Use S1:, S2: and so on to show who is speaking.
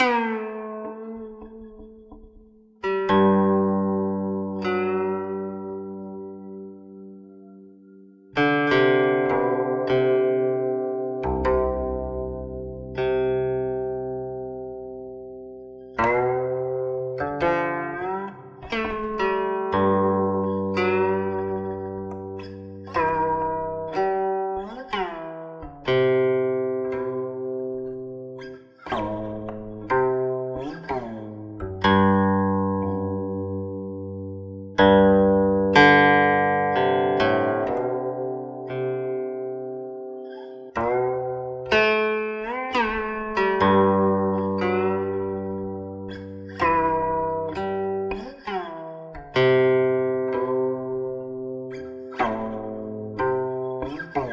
S1: Música Bye.